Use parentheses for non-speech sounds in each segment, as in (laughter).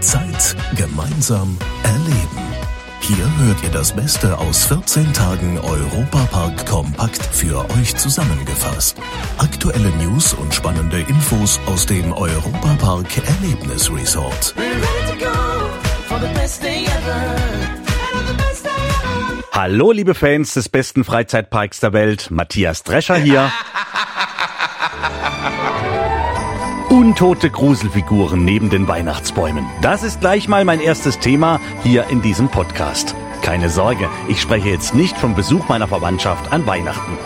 Zeit gemeinsam erleben. Hier hört ihr das Beste aus 14 Tagen Europapark Kompakt für euch zusammengefasst. Aktuelle News und spannende Infos aus dem Europapark Erlebnis Resort. Hallo liebe Fans des besten Freizeitparks der Welt, Matthias Drescher hier. (laughs) Untote Gruselfiguren neben den Weihnachtsbäumen. Das ist gleich mal mein erstes Thema hier in diesem Podcast. Keine Sorge, ich spreche jetzt nicht vom Besuch meiner Verwandtschaft an Weihnachten.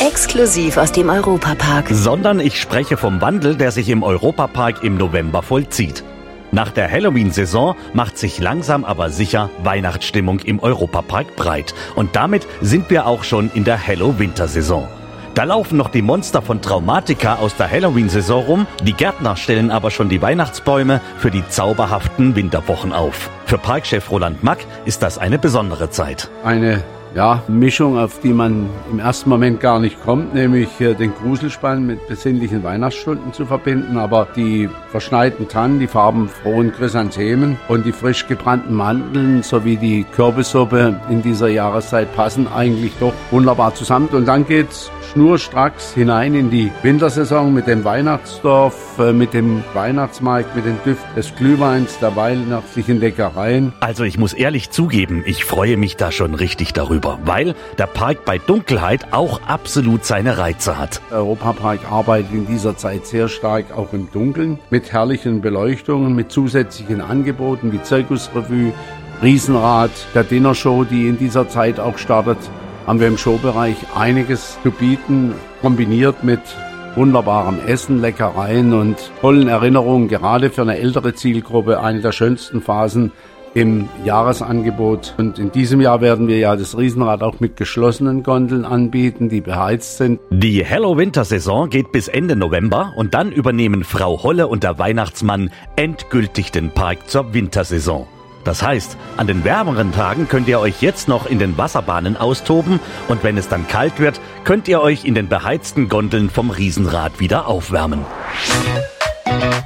Exklusiv aus dem Europapark. Sondern ich spreche vom Wandel, der sich im Europapark im November vollzieht. Nach der Halloween-Saison macht sich langsam aber sicher Weihnachtsstimmung im Europapark breit. Und damit sind wir auch schon in der Hallow-Wintersaison. Da laufen noch die Monster von Traumatica aus der Halloween-Saison rum, die Gärtner stellen aber schon die Weihnachtsbäume für die zauberhaften Winterwochen auf. Für Parkchef Roland Mack ist das eine besondere Zeit. Eine ja, Mischung, auf die man im ersten Moment gar nicht kommt, nämlich äh, den Gruselspann mit besinnlichen Weihnachtsstunden zu verbinden. Aber die verschneiten Tannen, die farbenfrohen Chrysanthemen und die frisch gebrannten Mandeln sowie die Kürbissuppe in dieser Jahreszeit passen eigentlich doch wunderbar zusammen. Und dann geht's schnurstracks hinein in die Wintersaison mit dem Weihnachtsdorf, äh, mit dem Weihnachtsmarkt, mit den Düften des Glühweins, der weihnachtlichen Leckereien. Also ich muss ehrlich zugeben, ich freue mich da schon richtig darüber, weil der Park bei Dunkelheit auch absolut seine Reize hat. Europapark arbeitet in dieser Zeit sehr stark auch im Dunkeln mit herrlichen Beleuchtungen, mit zusätzlichen Angeboten wie Zirkusrevue, Riesenrad, der Dinnershow, die in dieser Zeit auch startet haben wir im Showbereich einiges zu bieten, kombiniert mit wunderbarem Essen, Leckereien und tollen Erinnerungen, gerade für eine ältere Zielgruppe, eine der schönsten Phasen im Jahresangebot. Und in diesem Jahr werden wir ja das Riesenrad auch mit geschlossenen Gondeln anbieten, die beheizt sind. Die Hello-Winter-Saison geht bis Ende November und dann übernehmen Frau Holle und der Weihnachtsmann endgültig den Park zur Wintersaison. Das heißt, an den wärmeren Tagen könnt ihr euch jetzt noch in den Wasserbahnen austoben und wenn es dann kalt wird, könnt ihr euch in den beheizten Gondeln vom Riesenrad wieder aufwärmen.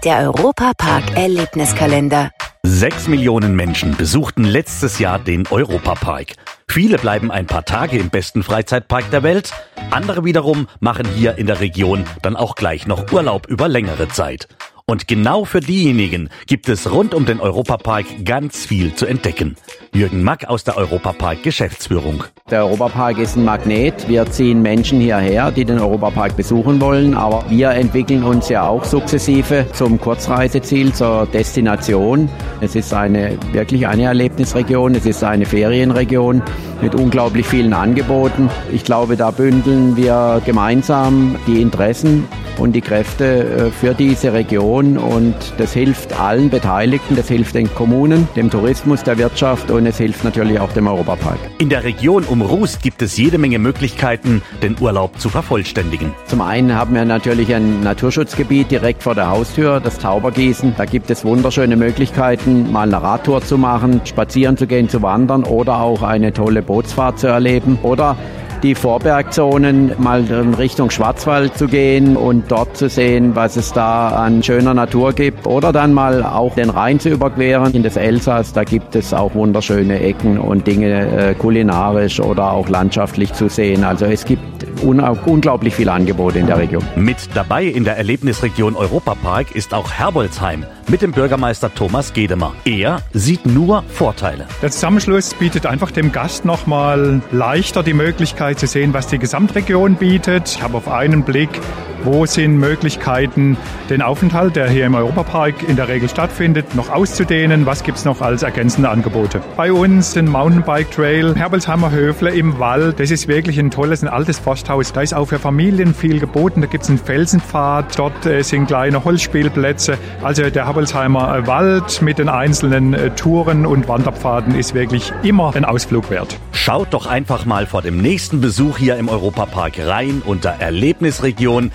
Der Europapark Erlebniskalender. Sechs Millionen Menschen besuchten letztes Jahr den Europapark. Viele bleiben ein paar Tage im besten Freizeitpark der Welt, andere wiederum machen hier in der Region dann auch gleich noch Urlaub über längere Zeit. Und genau für diejenigen gibt es rund um den Europapark ganz viel zu entdecken. Jürgen Mack aus der Europapark Geschäftsführung. Der Europapark ist ein Magnet. Wir ziehen Menschen hierher, die den Europapark besuchen wollen. Aber wir entwickeln uns ja auch sukzessive zum Kurzreiseziel, zur Destination. Es ist eine, wirklich eine Erlebnisregion. Es ist eine Ferienregion mit unglaublich vielen Angeboten. Ich glaube, da bündeln wir gemeinsam die Interessen und die Kräfte äh, für diese Region und das hilft allen Beteiligten, das hilft den Kommunen, dem Tourismus, der Wirtschaft und es hilft natürlich auch dem Europapark. In der Region um Rust gibt es jede Menge Möglichkeiten, den Urlaub zu vervollständigen. Zum einen haben wir natürlich ein Naturschutzgebiet direkt vor der Haustür, das Taubergießen. Da gibt es wunderschöne Möglichkeiten, mal eine Radtour zu machen, spazieren zu gehen, zu wandern oder auch eine tolle Bootsfahrt zu erleben oder die Vorbergzonen mal in Richtung Schwarzwald zu gehen und dort zu sehen, was es da an schöner Natur gibt. Oder dann mal auch den Rhein zu überqueren in das Elsass. Da gibt es auch wunderschöne Ecken und Dinge äh, kulinarisch oder auch landschaftlich zu sehen. Also es gibt unglaublich viele Angebote in der Region. Mit dabei in der Erlebnisregion Europapark ist auch Herbolzheim mit dem Bürgermeister Thomas Gedemer. Er sieht nur Vorteile. Der Zusammenschluss bietet einfach dem Gast nochmal leichter die Möglichkeit zu sehen, was die Gesamtregion bietet. Ich habe auf einen Blick wo sind Möglichkeiten, den Aufenthalt, der hier im Europapark in der Regel stattfindet, noch auszudehnen? Was gibt es noch als ergänzende Angebote? Bei uns ein Mountainbike Trail, Herbelsheimer Höfle im Wald. Das ist wirklich ein tolles, ein altes Forsthaus. Da ist auch für Familien viel geboten. Da gibt es einen Felsenpfad, dort äh, sind kleine Holzspielplätze. Also der Herbelsheimer Wald mit den einzelnen äh, Touren und Wanderpfaden ist wirklich immer ein Ausflug wert. Schaut doch einfach mal vor dem nächsten Besuch hier im Europapark rein unter Erlebnisregion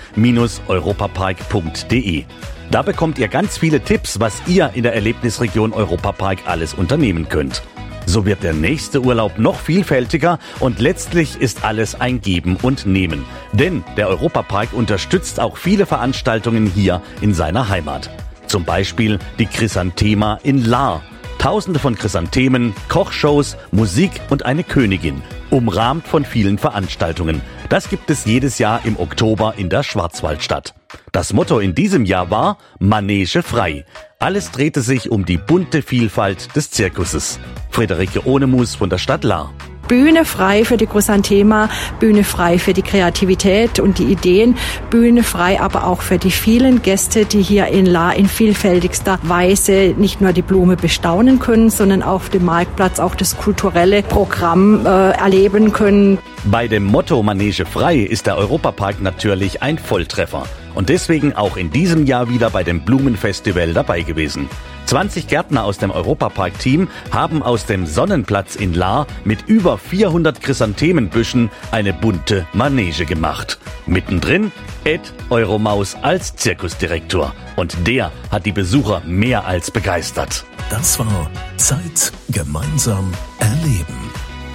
europapark.de. Da bekommt ihr ganz viele Tipps, was ihr in der Erlebnisregion Europapark alles unternehmen könnt. So wird der nächste Urlaub noch vielfältiger und letztlich ist alles ein Geben und Nehmen. Denn der Europapark unterstützt auch viele Veranstaltungen hier in seiner Heimat. Zum Beispiel die Chrysanthema in Lahr. Tausende von Chrysanthemen, Kochshows, Musik und eine Königin, umrahmt von vielen Veranstaltungen. Das gibt es jedes Jahr im Oktober in der Schwarzwaldstadt. Das Motto in diesem Jahr war Manege frei. Alles drehte sich um die bunte Vielfalt des Zirkuses. Friederike Ohnemus von der Stadt Lahr. Bühne frei für die Chrysanthema, Bühne frei für die Kreativität und die Ideen, Bühne frei aber auch für die vielen Gäste, die hier in La in vielfältigster Weise nicht nur die Blume bestaunen können, sondern auf dem Marktplatz auch das kulturelle Programm äh, erleben können. Bei dem Motto Manege frei ist der Europapark natürlich ein Volltreffer und deswegen auch in diesem Jahr wieder bei dem Blumenfestival dabei gewesen. 20 Gärtner aus dem Europapark-Team haben aus dem Sonnenplatz in Lahr mit über 400 Chrysanthemenbüschen eine bunte Manege gemacht. Mittendrin Ed Euromaus als Zirkusdirektor. Und der hat die Besucher mehr als begeistert. Das war Zeit gemeinsam erleben.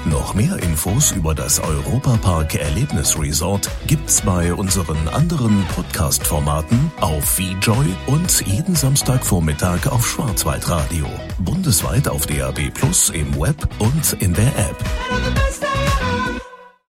Noch mehr Infos über das Europapark Erlebnis Resort gibt's bei unseren anderen Podcast-Formaten auf VJoy und jeden Samstagvormittag auf Schwarzwaldradio. Bundesweit auf DAB Plus im Web und in der App.